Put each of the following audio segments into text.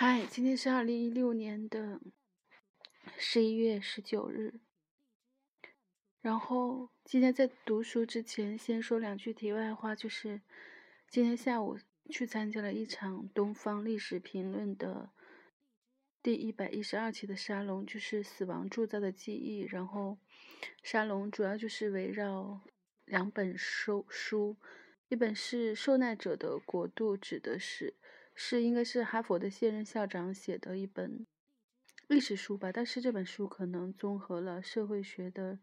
嗨，今天是二零一六年的十一月十九日。然后今天在读书之前，先说两句题外话，就是今天下午去参加了一场《东方历史评论》的第一百一十二期的沙龙，就是死亡铸造的记忆。然后沙龙主要就是围绕两本书，书一本是《受难者的国度》，指的是。是应该是哈佛的现任校长写的一本历史书吧，但是这本书可能综合了社会学的，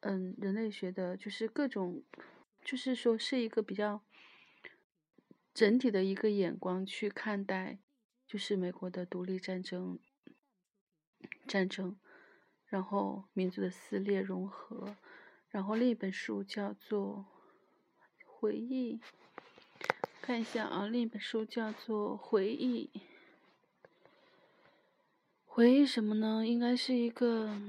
嗯，人类学的，就是各种，就是说是一个比较整体的一个眼光去看待，就是美国的独立战争战争，然后民族的撕裂融合，然后另一本书叫做回忆。看一下啊，另一本书叫做《回忆》。回忆什么呢？应该是一个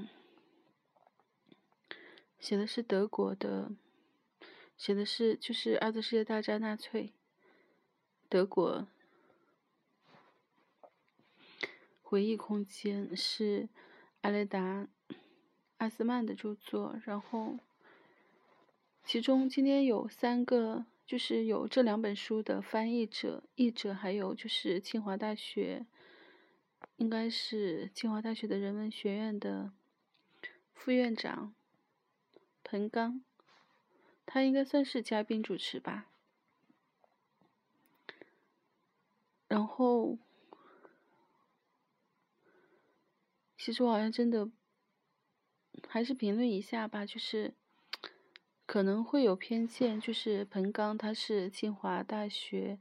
写的是德国的，写的是就是二次世界大战纳粹德国回忆空间是阿雷达阿斯曼的著作。然后其中今天有三个。就是有这两本书的翻译者、译者，还有就是清华大学，应该是清华大学的人文学院的副院长彭刚，他应该算是嘉宾主持吧。然后，其实我好像真的还是评论一下吧，就是。可能会有偏见，就是彭刚他是清华大学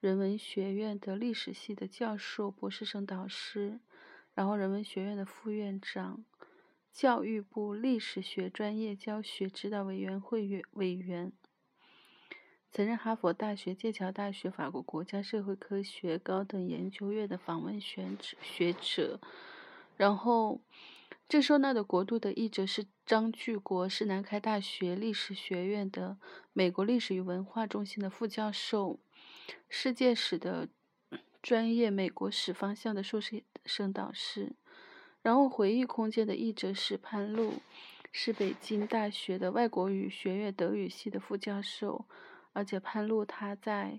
人文学院的历史系的教授、博士生导师，然后人文学院的副院长，教育部历史学专业教学指导委员会委员，曾任哈佛大学、剑桥大学、法国国家社会科学高等研究院的访问学学者，然后。这收纳的国度的译者是张巨国，是南开大学历史学院的美国历史与文化中心的副教授，世界史的专业美国史方向的硕士生导师。然后回忆空间的译者是潘璐，是北京大学的外国语学院德语系的副教授，而且潘璐他在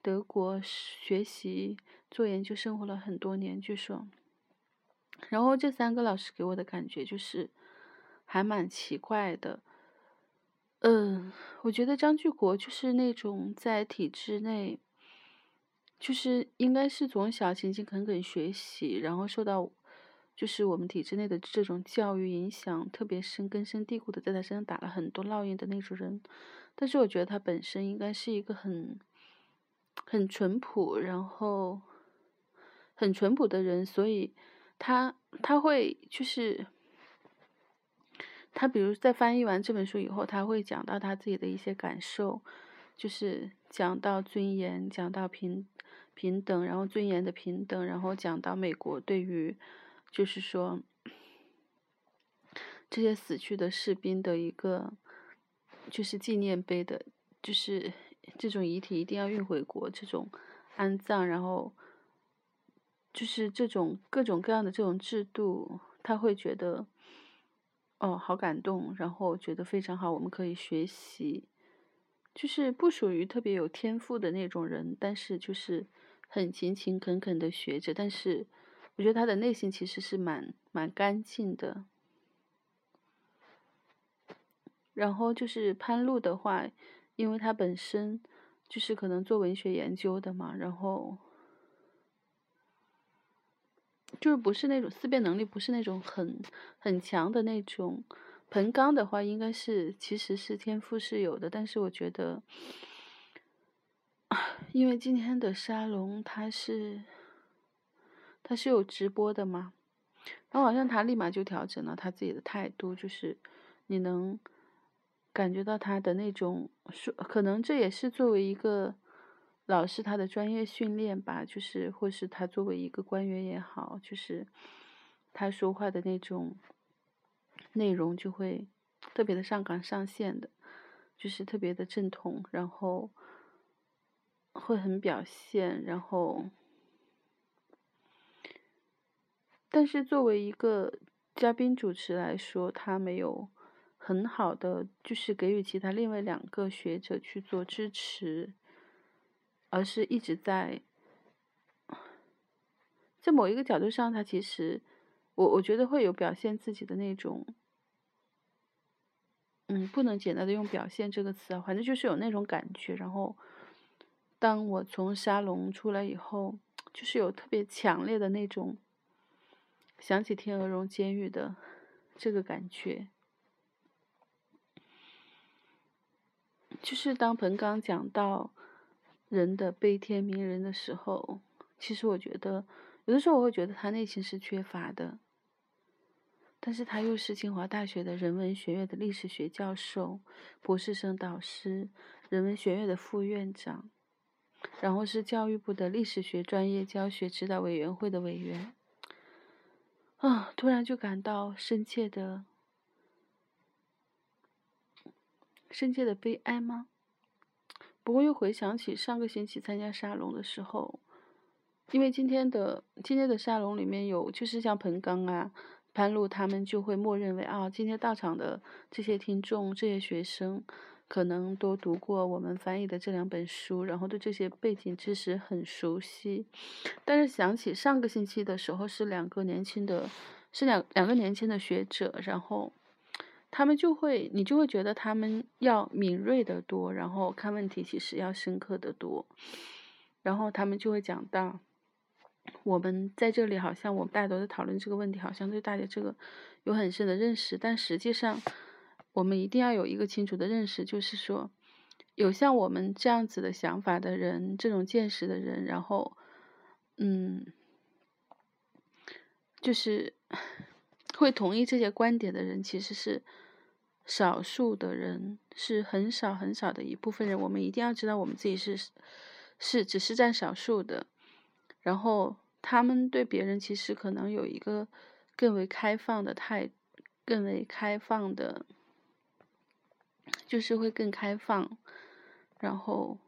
德国学习做研究生活了很多年，据说。然后这三个老师给我的感觉就是还蛮奇怪的，嗯，我觉得张巨国就是那种在体制内，就是应该是从小勤勤恳恳学习，然后受到就是我们体制内的这种教育影响特别深、根深蒂固的，在他身上打了很多烙印的那种人。但是我觉得他本身应该是一个很很淳朴，然后很淳朴的人，所以。他他会就是他，比如在翻译完这本书以后，他会讲到他自己的一些感受，就是讲到尊严，讲到平平等，然后尊严的平等，然后讲到美国对于就是说这些死去的士兵的一个就是纪念碑的，就是这种遗体一定要运回国，这种安葬，然后。就是这种各种各样的这种制度，他会觉得，哦，好感动，然后觉得非常好，我们可以学习。就是不属于特别有天赋的那种人，但是就是很勤勤恳恳的学着。但是我觉得他的内心其实是蛮蛮干净的。然后就是潘露的话，因为他本身就是可能做文学研究的嘛，然后。就是不是那种思辨能力，不是那种很很强的那种。彭刚的话，应该是其实是天赋是有的，但是我觉得，因为今天的沙龙他是他是有直播的嘛，然后好像他立马就调整了他自己的态度，就是你能感觉到他的那种说，可能这也是作为一个。老师他的专业训练吧，就是或是他作为一个官员也好，就是他说话的那种内容就会特别的上纲上线的，就是特别的正统，然后会很表现，然后但是作为一个嘉宾主持来说，他没有很好的就是给予其他另外两个学者去做支持，而是一直在在某一个角度上，他其实我我觉得会有表现自己的那种，嗯，不能简单的用表现这个词啊，反正就是有那种感觉。然后当我从沙龙出来以后，就是有特别强烈的那种。想起天鹅绒监狱的这个感觉，就是当彭刚讲到人的悲天悯人的时候，其实我觉得有的时候我会觉得他内心是缺乏的，但是他又是清华大学的人文学院的历史学教授、博士生导师、人文学院的副院长，然后是教育部的历史学专业教学指导委员会的委员。啊！突然就感到深切的、深切的悲哀吗？不过又回想起上个星期参加沙龙的时候，因为今天的今天的沙龙里面有，就是像彭刚啊、潘露他们就会默认为啊，今天到场的这些听众、这些学生。可能都读过我们翻译的这两本书，然后对这些背景知识很熟悉。但是想起上个星期的时候，是两个年轻的，是两两个年轻的学者，然后他们就会，你就会觉得他们要敏锐的多，然后看问题其实要深刻的多。然后他们就会讲到，我们在这里好像我们大家都在讨论这个问题，好像对大家这个有很深的认识，但实际上。我们一定要有一个清楚的认识，就是说，有像我们这样子的想法的人，这种见识的人，然后，嗯，就是会同意这些观点的人，其实是少数的人，是很少很少的一部分人。我们一定要知道，我们自己是是只是占少数的，然后他们对别人其实可能有一个更为开放的态，更为开放的。就是会更开放，然后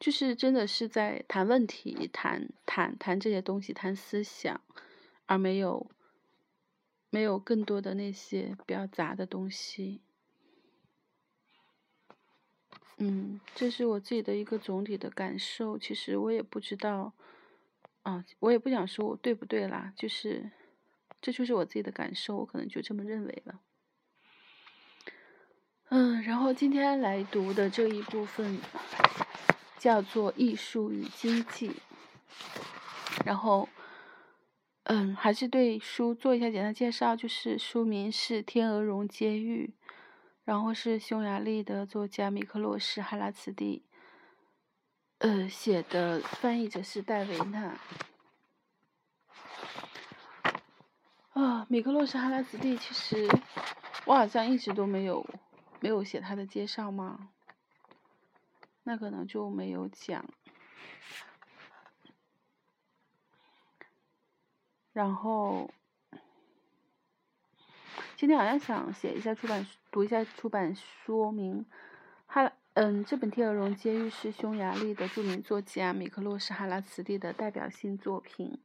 就是真的是在谈问题、谈谈谈这些东西、谈思想，而没有没有更多的那些比较杂的东西。嗯，这是我自己的一个总体的感受。其实我也不知道，啊，我也不想说我对不对啦，就是这就是我自己的感受，我可能就这么认为了。嗯，然后今天来读的这一部分叫做《艺术与经济》，然后，嗯，还是对书做一下简单介绍，就是书名是《天鹅绒监狱》，然后是匈牙利的作家米克洛什·哈拉茨蒂，呃，写的，翻译者是戴维娜。啊，米克洛什·哈拉茨蒂，其实我好像一直都没有。没有写他的介绍吗？那可能就没有讲。然后今天好像想写一下出版，读一下出版说明。哈，嗯，这本《天鹅绒监狱》是匈牙利的著名作家米克洛什·哈拉茨蒂的代表性作品。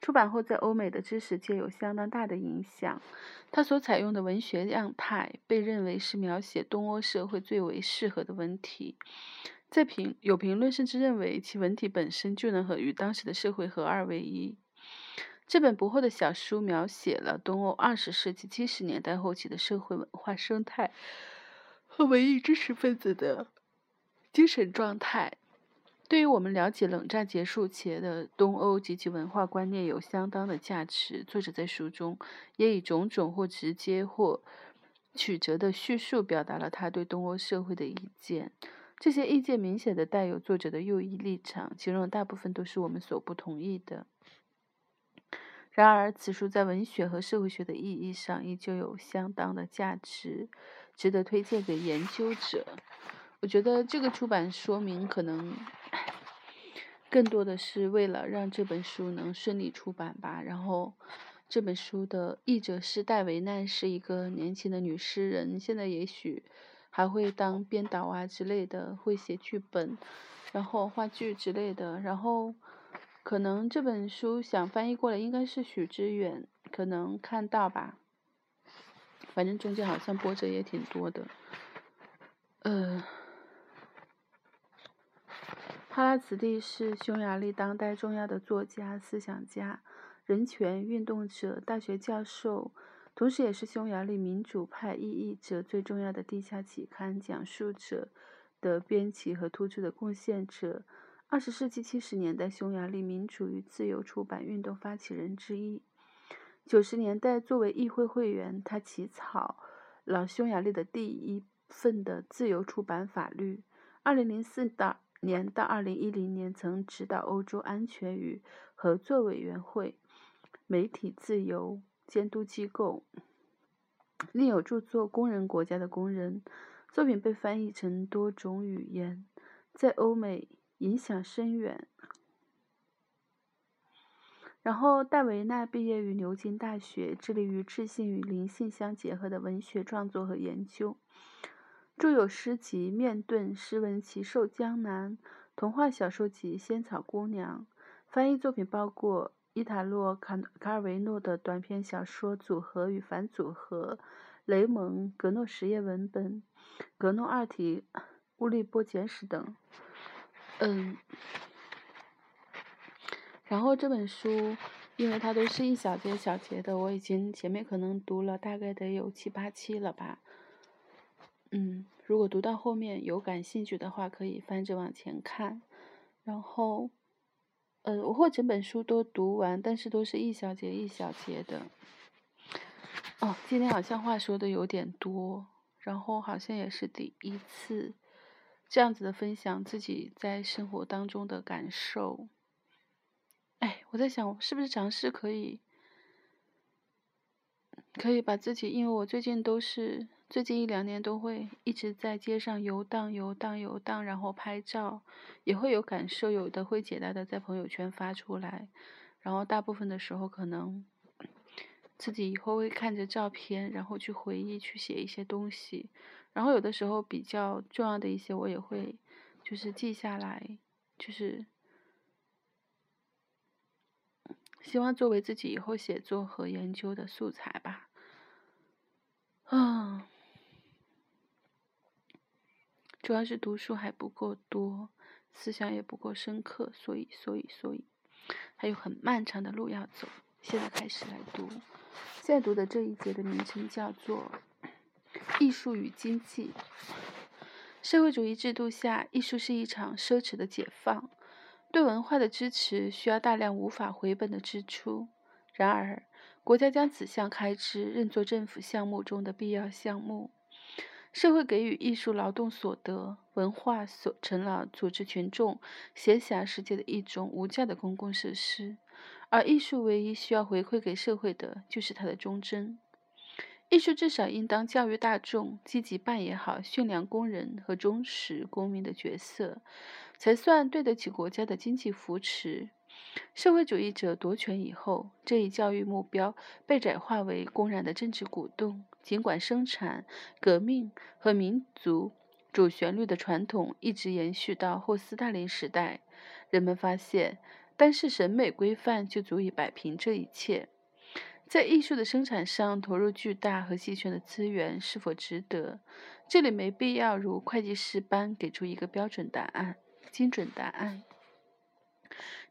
出版后，在欧美的知识界有相当大的影响。他所采用的文学样态被认为是描写东欧社会最为适合的文体。在评有评论甚至认为其文体本身就能和与当时的社会合二为一。这本不厚的小书描写了东欧二十世纪七十年代后期的社会文化生态和文艺知识分子的精神状态。对于我们了解冷战结束前的东欧及其文化观念有相当的价值。作者在书中也以种种或直接或曲折的叙述表达了他对东欧社会的意见。这些意见明显的带有作者的右翼立场，其中大部分都是我们所不同意的。然而，此书在文学和社会学的意义上依旧有相当的价值，值得推荐给研究者。我觉得这个出版说明可能。更多的是为了让这本书能顺利出版吧。然后，这本书的译者是戴维奈，是一个年轻的女诗人，现在也许还会当编导啊之类的，会写剧本，然后话剧之类的。然后，可能这本书想翻译过来应该是许知远，可能看到吧。反正中间好像波折也挺多的。呃，哈拉茨蒂是匈牙利当代重要的作家、思想家、人权运动者、大学教授，同时也是匈牙利民主派异议者最重要的地下期刊讲述者的编辑和突出的贡献者。二十世纪七十年代匈牙利民主与自由出版运动发起人之一。九十年代作为议会会员，他起草了匈牙利的第一。份的自由出版法律。二零零四年到二零一零年，曾指导欧洲安全与合作委员会、媒体自由监督机构。另有著作《工人国家的工人》，作品被翻译成多种语言，在欧美影响深远。然后，戴维纳毕业于牛津大学，致力于智性与灵性相结合的文学创作和研究。著有诗集《面盾》、诗文奇兽江南》、童话小说集《仙草姑娘》。翻译作品包括伊塔洛·卡卡尔维诺的短篇小说《组合与反组合》、雷蒙·格诺实验文本、格诺二体乌利波简史等。嗯，然后这本书，因为它都是一小节小节的，我已经前面可能读了大概得有七八期了吧。嗯，如果读到后面有感兴趣的话，可以翻着往前看。然后，呃，我会整本书都读完，但是都是一小节一小节的。哦，今天好像话说的有点多，然后好像也是第一次这样子的分享自己在生活当中的感受。哎，我在想，是不是尝试可以，可以把自己，因为我最近都是。最近一两年都会一直在街上游荡、游荡、游荡，然后拍照，也会有感受，有的会简单的在朋友圈发出来，然后大部分的时候可能自己以后会看着照片，然后去回忆、去写一些东西，然后有的时候比较重要的一些我也会就是记下来，就是希望作为自己以后写作和研究的素材吧，啊。主要是读书还不够多，思想也不够深刻，所以，所以，所以，还有很漫长的路要走。现在开始来读，现在读的这一节的名称叫做《艺术与经济》。社会主义制度下，艺术是一场奢侈的解放，对文化的支持需要大量无法回本的支出。然而，国家将此项开支认作政府项目中的必要项目。社会给予艺术劳动所得，文化所成了组织群众闲暇时间的一种无价的公共设施，而艺术唯一需要回馈给社会的，就是它的忠贞。艺术至少应当教育大众，积极扮演好驯良工人和忠实公民的角色，才算对得起国家的经济扶持。社会主义者夺权以后，这一教育目标被窄化为公然的政治鼓动。尽管生产、革命和民族主旋律的传统一直延续到后斯大林时代，人们发现，单是审美规范就足以摆平这一切。在艺术的生产上投入巨大和稀缺的资源是否值得？这里没必要如会计师般给出一个标准答案、精准答案。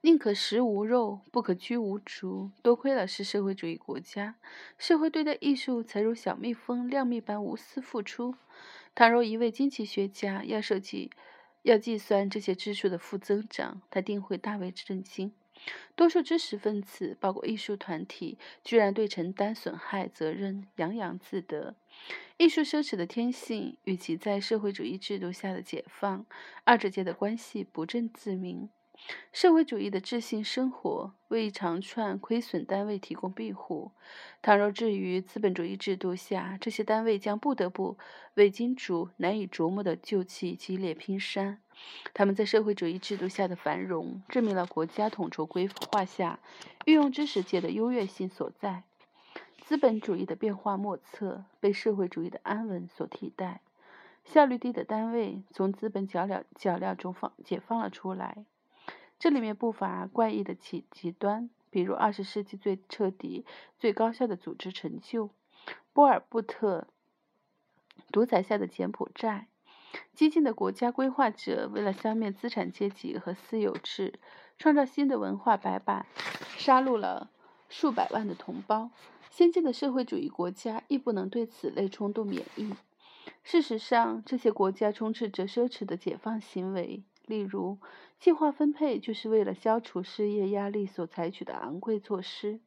宁可食无肉，不可居无竹。多亏了是社会主义国家，社会对待艺术才如小蜜蜂、亮蜜般无私付出。倘若一位经济学家要设计、要计算这些支出的负增长，他定会大为震惊。多数知识分子，包括艺术团体，居然对承担损害责任洋洋自得。艺术奢侈的天性与其在社会主义制度下的解放，二者间的关系不正自明。社会主义的智性生活为一长串亏损单位提供庇护。倘若置于资本主义制度下，这些单位将不得不为金主难以琢磨的旧气激烈拼杀。他们在社会主义制度下的繁荣，证明了国家统筹规划下运用知识界的优越性所在。资本主义的变化莫测，被社会主义的安稳所替代。效率低的单位从资本脚镣脚镣中放解放了出来。这里面不乏怪异的极极端，比如二十世纪最彻底、最高效的组织成就——波尔布特独裁下的柬埔寨。激进的国家规划者为了消灭资产阶级和私有制，创造新的文化白板，杀戮了数百万的同胞。先进的社会主义国家亦不能对此类冲动免疫。事实上，这些国家充斥着奢侈的解放行为，例如计划分配就是为了消除失业压力所采取的昂贵措施。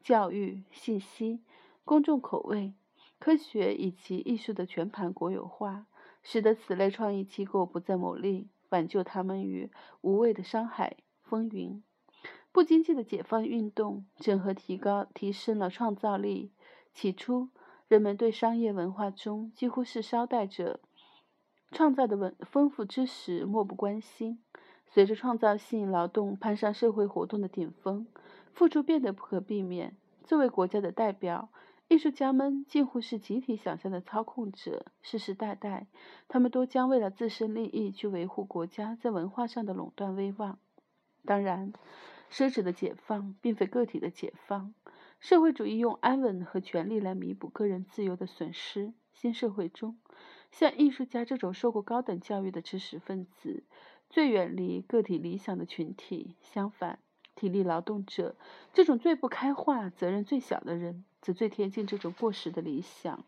教育、信息、公众口味、科学以及艺术的全盘国有化。使得此类创意机构不再牟利，挽救他们于无谓的商海风云。不经济的解放运动整合提高提升了创造力。起初，人们对商业文化中几乎是捎带着创造的文丰富知识漠不关心。随着创造性劳动攀上社会活动的顶峰，付出变得不可避免。作为国家的代表。艺术家们近乎是集体想象的操控者，世世代代，他们都将为了自身利益去维护国家在文化上的垄断威望。当然，奢侈的解放并非个体的解放。社会主义用安稳和权力来弥补个人自由的损失。新社会中，像艺术家这种受过高等教育的知识分子，最远离个体理想的群体。相反，体力劳动者这种最不开化、责任最小的人。则最贴近这种过时的理想。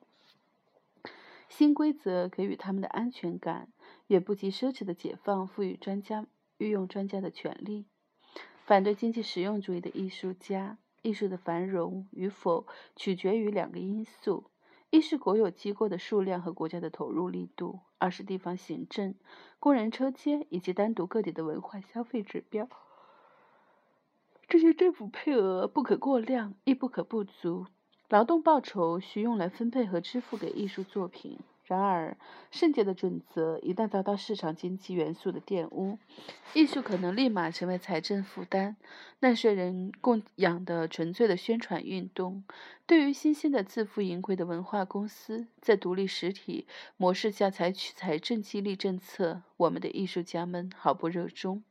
新规则给予他们的安全感，远不及奢侈的解放赋予专家御用专家的权利。反对经济实用主义的艺术家，艺术的繁荣与否取决于两个因素：一是国有机构的数量和国家的投入力度；二是地方行政、工人车间以及单独个体的文化消费指标。这些政府配额不可过量，亦不可不足。劳动报酬需用来分配和支付给艺术作品。然而，圣洁的准则一旦遭到市场经济元素的玷污，艺术可能立马成为财政负担、纳税人供养的纯粹的宣传运动。对于新兴的自负盈亏的文化公司，在独立实体模式下采取财政激励政策，我们的艺术家们毫不热衷。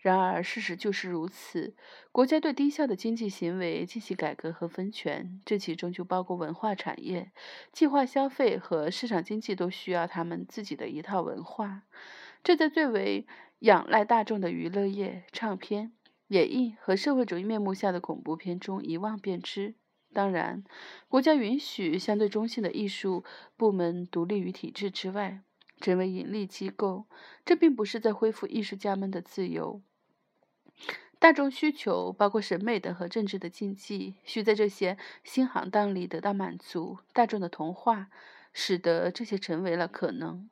然而，事实就是如此。国家对低效的经济行为进行改革和分权，这其中就包括文化产业。计划消费和市场经济都需要他们自己的一套文化，这在最为仰赖大众的娱乐业、唱片、演艺和社会主义面目下的恐怖片中一望便知。当然，国家允许相对中性的艺术部门独立于体制之外，成为盈利机构，这并不是在恢复艺术家们的自由。大众需求包括审美的和政治的禁忌，需在这些新行当里得到满足。大众的同化使得这些成为了可能。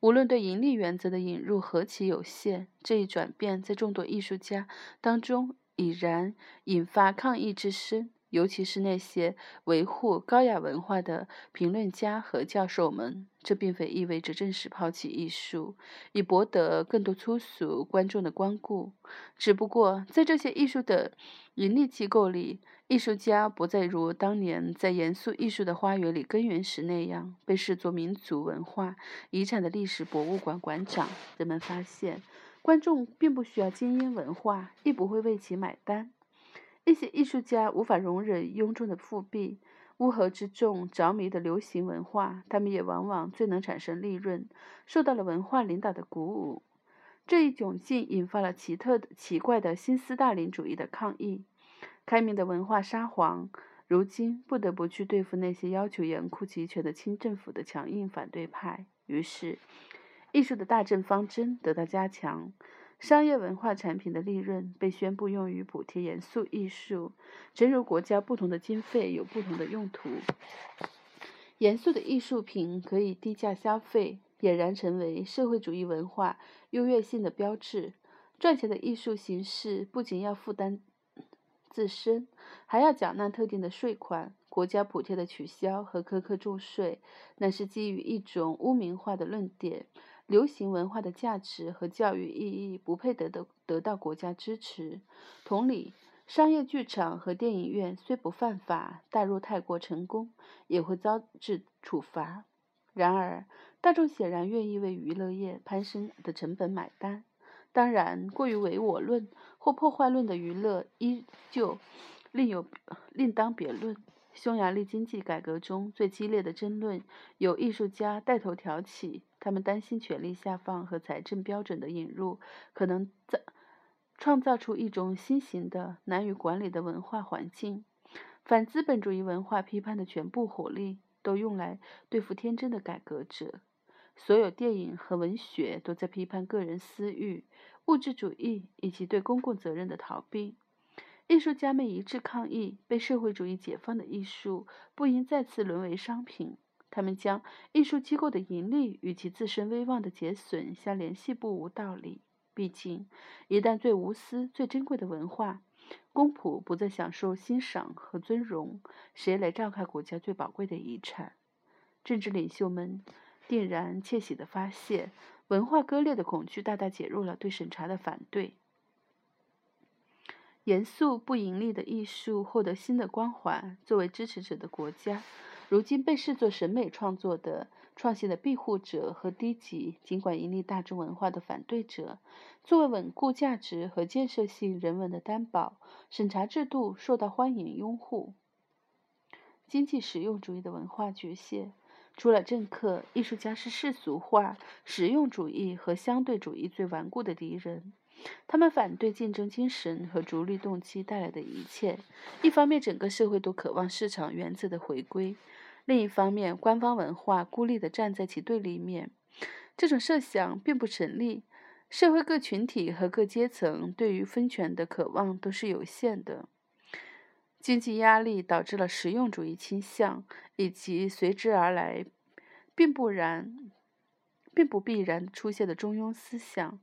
无论对盈利原则的引入何其有限，这一转变在众多艺术家当中已然引发抗议之声。尤其是那些维护高雅文化的评论家和教授们，这并非意味着正式抛弃艺术，以博得更多粗俗观众的光顾。只不过，在这些艺术的盈利机构里，艺术家不再如当年在严肃艺术的花园里根源时那样被视作民族文化遗产的历史博物馆馆长。人们发现，观众并不需要精英文化，亦不会为其买单。一些艺术家无法容忍庸众的复辟、乌合之众着迷的流行文化，他们也往往最能产生利润，受到了文化领导的鼓舞。这一窘境引发了奇特的、奇怪的新斯大林主义的抗议。开明的文化沙皇如今不得不去对付那些要求严酷集权的清政府的强硬反对派，于是，艺术的大政方针得到加强。商业文化产品的利润被宣布用于补贴严肃艺术，正如国家不同的经费有不同的用途。严肃的艺术品可以低价消费，俨然成为社会主义文化优越性的标志。赚钱的艺术形式不仅要负担自身，还要缴纳特定的税款。国家补贴的取消和苛刻重税，乃是基于一种污名化的论点。流行文化的价值和教育意义不配得到得到国家支持。同理，商业剧场和电影院虽不犯法，但若太过成功，也会遭致处罚。然而，大众显然愿意为娱乐业攀升的成本买单。当然，过于唯我论或破坏论的娱乐依旧另有另当别论。匈牙利经济改革中最激烈的争论由艺术家带头挑起，他们担心权力下放和财政标准的引入可能造创造出一种新型的难以管理的文化环境。反资本主义文化批判的全部火力都用来对付天真的改革者。所有电影和文学都在批判个人私欲、物质主义以及对公共责任的逃避。艺术家们一致抗议，被社会主义解放的艺术不应再次沦为商品。他们将艺术机构的盈利与其自身威望的减损相联系不无道理。毕竟，一旦最无私、最珍贵的文化公仆不再享受欣赏和尊荣，谁来照看国家最宝贵的遗产？政治领袖们定然窃喜地发现，文化割裂的恐惧大大减弱了对审查的反对。严肃不盈利的艺术获得新的光环。作为支持者的国家，如今被视作审美创作的创新的庇护者和低级尽管盈利大众文化的反对者。作为稳固价值和建设性人文的担保，审查制度受到欢迎拥护。经济实用主义的文化局限，除了政客，艺术家是世俗化、实用主义和相对主义最顽固的敌人。他们反对竞争精神和逐利动机带来的一切。一方面，整个社会都渴望市场原则的回归；另一方面，官方文化孤立地站在其对立面。这种设想并不成立。社会各群体和各阶层对于分权的渴望都是有限的。经济压力导致了实用主义倾向，以及随之而来并不然、并不必然出现的中庸思想。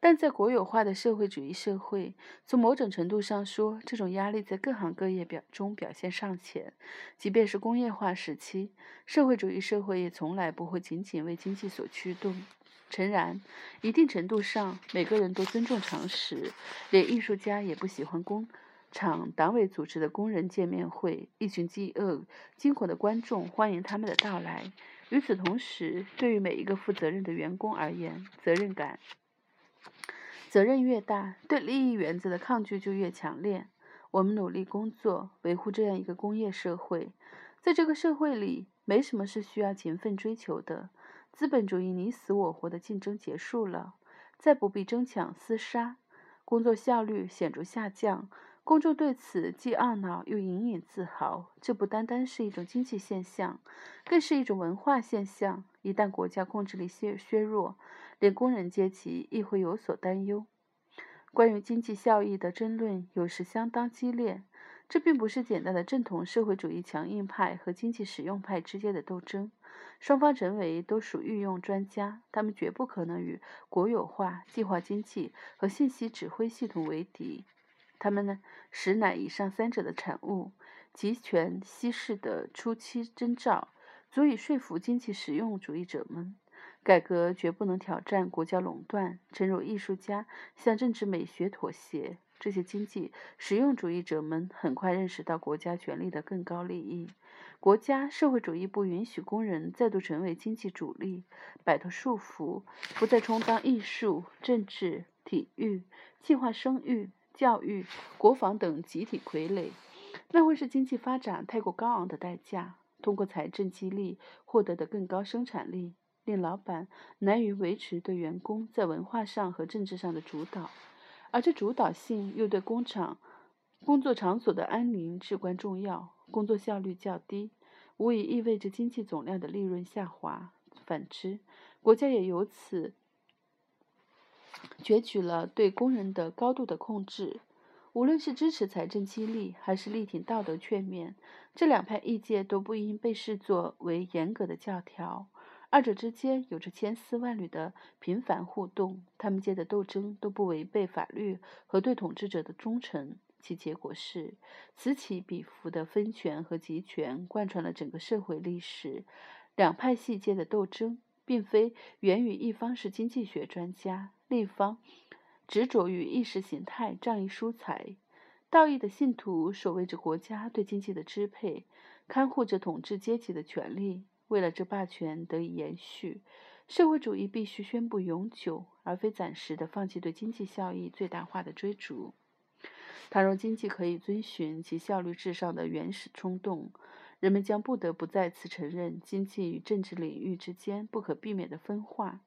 但在国有化的社会主义社会，从某种程度上说，这种压力在各行各业表中表现尚浅。即便是工业化时期，社会主义社会也从来不会仅仅为经济所驱动。诚然，一定程度上，每个人都尊重常识，连艺术家也不喜欢工厂党委组织的工人见面会，一群饥饿、惊恐的观众欢迎他们的到来。与此同时，对于每一个负责任的员工而言，责任感。责任越大，对利益原则的抗拒就越强烈。我们努力工作，维护这样一个工业社会。在这个社会里，没什么是需要勤奋追求的。资本主义你死我活的竞争结束了，再不必争抢厮杀，工作效率显著下降。公众对此既懊恼又隐隐自豪。这不单单是一种经济现象，更是一种文化现象。一旦国家控制力削削弱，连工人阶级亦会有所担忧。关于经济效益的争论有时相当激烈。这并不是简单的正统社会主义强硬派和经济实用派之间的斗争。双方人为都属御用专家，他们绝不可能与国有化、计划经济和信息指挥系统为敌。他们呢，实乃以上三者的产物，集权稀释的初期征兆，足以说服经济实用主义者们。改革绝不能挑战国家垄断。诚如艺术家向政治美学妥协，这些经济实用主义者们很快认识到国家权力的更高利益。国家社会主义不允许工人再度成为经济主力，摆脱束缚，不再充当艺术、政治、体育、计划生育、教育、国防等集体傀儡。那会是经济发展太过高昂的代价。通过财政激励获得的更高生产力。令老板难于维持对员工在文化上和政治上的主导，而这主导性又对工厂工作场所的安宁至关重要。工作效率较低，无疑意味着经济总量的利润下滑。反之，国家也由此攫取了对工人的高度的控制。无论是支持财政激励，还是力挺道德劝勉，这两派意见都不应被视作为严格的教条。二者之间有着千丝万缕的频繁互动，他们间的斗争都不违背法律和对统治者的忠诚。其结果是此起彼伏的分权和集权贯穿了整个社会历史。两派系间的斗争，并非源于一方是经济学专家，另一方执着于意识形态仗义疏财。道义的信徒守卫着国家对经济的支配，看护着统治阶级的权利。为了这霸权得以延续，社会主义必须宣布永久，而非暂时的放弃对经济效益最大化的追逐。倘若经济可以遵循其效率至上的原始冲动，人们将不得不再次承认经济与政治领域之间不可避免的分化。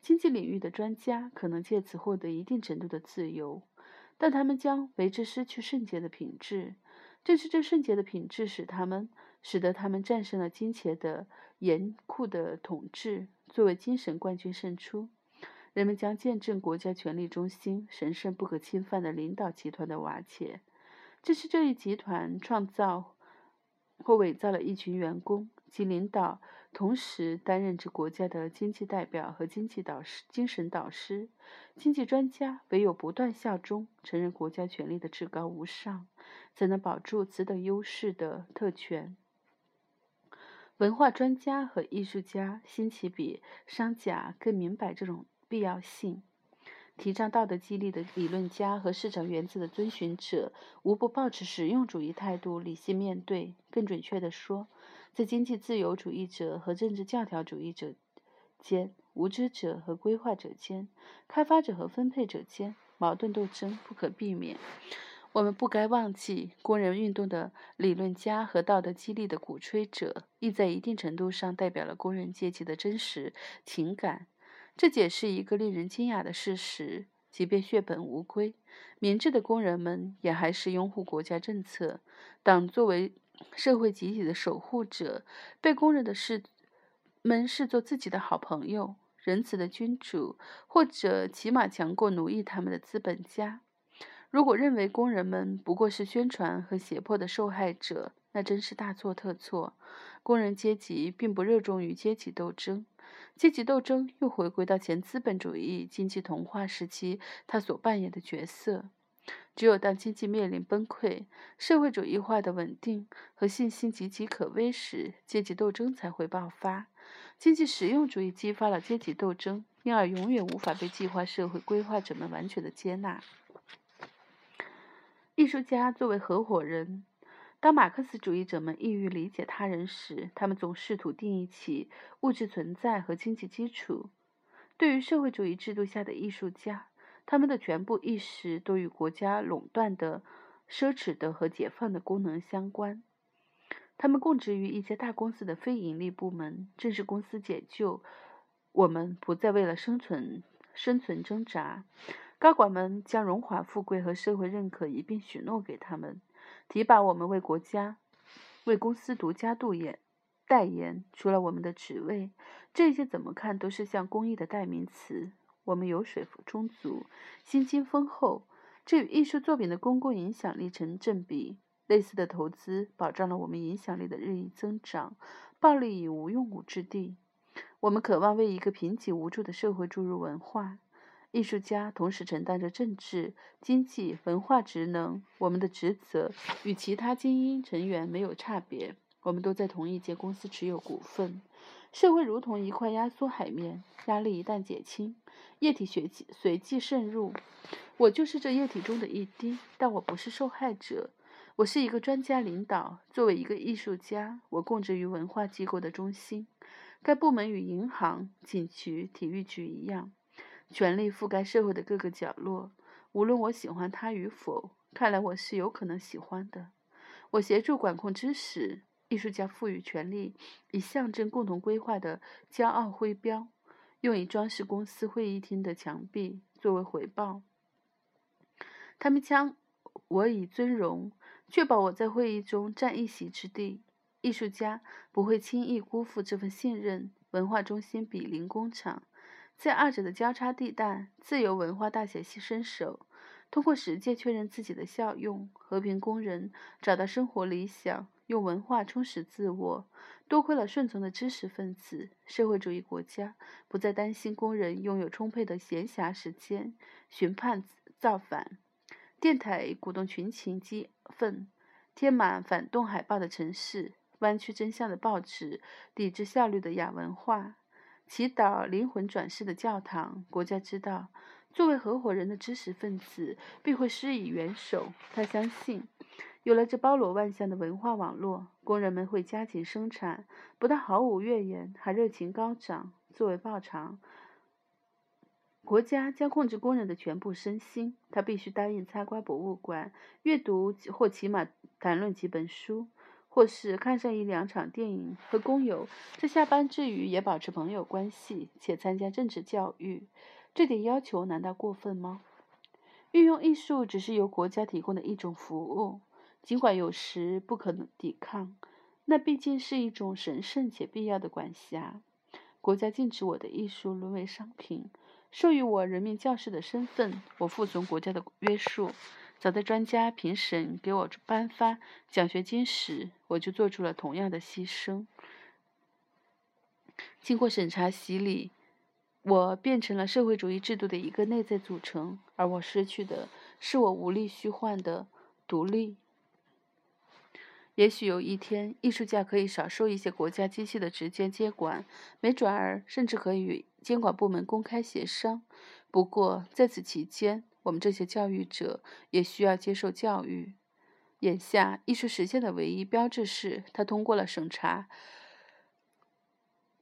经济领域的专家可能借此获得一定程度的自由，但他们将为之失去圣洁的品质。正是这圣洁的品质使他们使得他们战胜了金钱的严酷的统治，作为精神冠军胜出。人们将见证国家权力中心神圣不可侵犯的领导集团的瓦解。这是这一集团创造或伪造了一群员工及领导。同时担任着国家的经济代表和经济导师、精神导师、经济专家，唯有不断效忠、承认国家权力的至高无上，才能保住此等优势的特权。文化专家和艺术家兴起比商贾更明白这种必要性。提倡道德激励的理论家和市场原则的遵循者，无不抱持实用主义态度，理性面对。更准确地说，在经济自由主义者和政治教条主义者间、无知者和规划者间、开发者和分配者间，矛盾斗争不可避免。我们不该忘记，工人运动的理论家和道德激励的鼓吹者，亦在一定程度上代表了工人阶级的真实情感。这解释一个令人惊讶的事实：即便血本无归，明智的工人们也还是拥护国家政策。党作为社会集体的守护者，被工人的视们视作自己的好朋友、仁慈的君主，或者起码强过奴役他们的资本家。如果认为工人们不过是宣传和胁迫的受害者，那真是大错特错。工人阶级并不热衷于阶级斗争，阶级斗争又回归到前资本主义经济同化时期他所扮演的角色。只有当经济面临崩溃、社会主义化的稳定和信心岌岌可危时，阶级斗争才会爆发。经济实用主义激发了阶级斗争，因而永远无法被计划社会规划者们完全的接纳。艺术家作为合伙人，当马克思主义者们意欲理解他人时，他们总试图定义起物质存在和经济基础。对于社会主义制度下的艺术家，他们的全部意识都与国家垄断的、奢侈的和解放的功能相关。他们供职于一家大公司的非盈利部门，正是公司解救我们，不再为了生存生存挣扎。高管们将荣华富贵和社会认可一并许诺给他们，提拔我们为国家、为公司独家度言代言。除了我们的职位，这些怎么看都是像公益的代名词。我们油水充足，薪金丰厚，这与艺术作品的公共影响力成正比。类似的投资保障了我们影响力的日益增长。暴力已无用武之地。我们渴望为一个贫瘠无助的社会注入文化。艺术家同时承担着政治、经济、文化职能。我们的职责与其他精英成员没有差别。我们都在同一间公司持有股份。社会如同一块压缩海绵，压力一旦减轻，液体随即随即渗入。我就是这液体中的一滴，但我不是受害者。我是一个专家领导。作为一个艺术家，我供职于文化机构的中心。该部门与银行、警局、体育局一样，权力覆盖社会的各个角落。无论我喜欢它与否，看来我是有可能喜欢的。我协助管控知识。艺术家赋予权力以象征共同规划的骄傲徽标，用以装饰公司会议厅的墙壁作为回报。他们将我以尊荣，确保我在会议中占一席之地。艺术家不会轻易辜负这份信任。文化中心比邻工厂，在二者的交叉地带，自由文化大显身手。通过实践确认自己的效用，和平工人找到生活理想。用文化充实自我，多亏了顺从的知识分子。社会主义国家不再担心工人拥有充沛的闲暇时间寻叛造反。电台鼓动群情激愤，贴满反动海报的城市，弯曲真相的报纸，抵制效率的亚文化，祈祷灵魂转世的教堂。国家知道，作为合伙人的知识分子必会施以援手。他相信。有了这包罗万象的文化网络，工人们会加紧生产，不但毫无怨言，还热情高涨。作为报偿。国家将控制工人的全部身心，他必须答应参观博物馆、阅读或起码谈论几本书，或是看上一两场电影，和工友在下班之余也保持朋友关系，且参加政治教育。这点要求难道过分吗？运用艺术只是由国家提供的一种服务，尽管有时不可能抵抗，那毕竟是一种神圣且必要的管辖。国家禁止我的艺术沦为商品。授予我人民教师的身份，我服从国家的约束。早在专家评审给我颁发奖学金时，我就做出了同样的牺牲。经过审查洗礼，我变成了社会主义制度的一个内在组成，而我失去的是我无力虚幻的独立。也许有一天，艺术家可以少受一些国家机器的直接接管，没准儿甚至可以与监管部门公开协商。不过，在此期间，我们这些教育者也需要接受教育。眼下，艺术实现的唯一标志是，他通过了审查，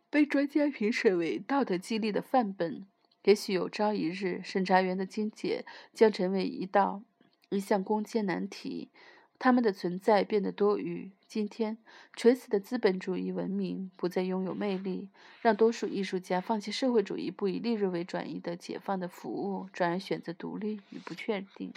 被专家评审为道德激励的范本。也许有朝一日，审查员的精简将成为一道一项攻坚难题。他们的存在变得多余。今天，垂死的资本主义文明不再拥有魅力，让多数艺术家放弃社会主义不以利润为转移的解放的服务，转而选择独立与不确定。